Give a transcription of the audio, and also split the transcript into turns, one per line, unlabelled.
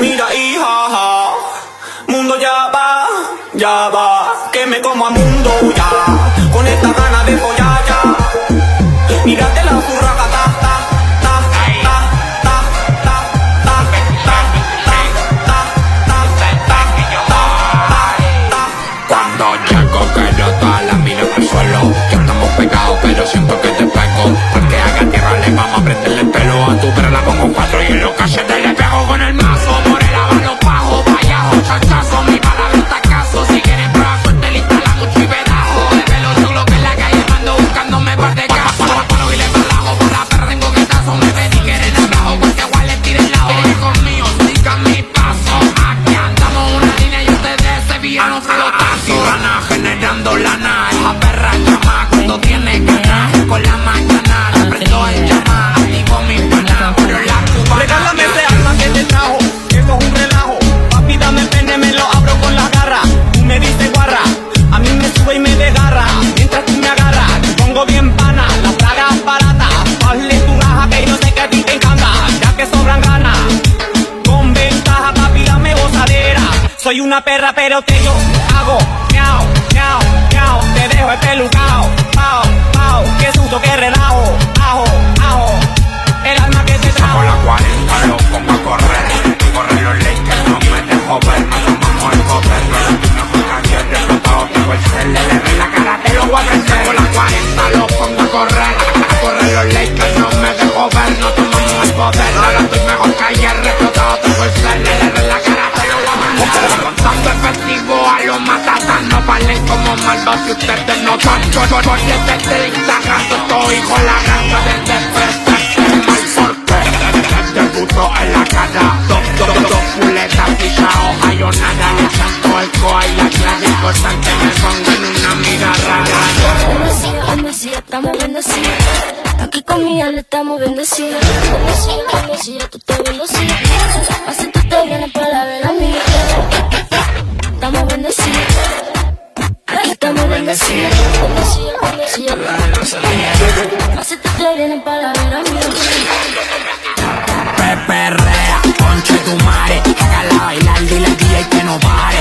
Mira, hija, mundo ya va, ya va, que me como a mundo ya, con esta gana de follar ya. Mírate la Soy una perra, pero te yo hago. Miau, miau, miau. Te dejo el
pelucao Pao, pao. Dando efectivo a los matatas No valen como malvas si ustedes no son. Yo soy este triste gato Estoy con la gata desde el mal porque Te puto en la cara. Dos, dos, dos culetas fijaos Hay una nada. La el coa y la clave Constante me pongo en una mira rara.
Como si, estamos viendo así. Aquí conmigo le estamos viendo así. Como si, como si, tú te viendo así. Así tú te vienes para ver a mí estamos bendecidos. Aquí estamos bendecidos. Bendecidos,
bendecidos. Conche tu madre. Hágala bailar, dile al día que no pare.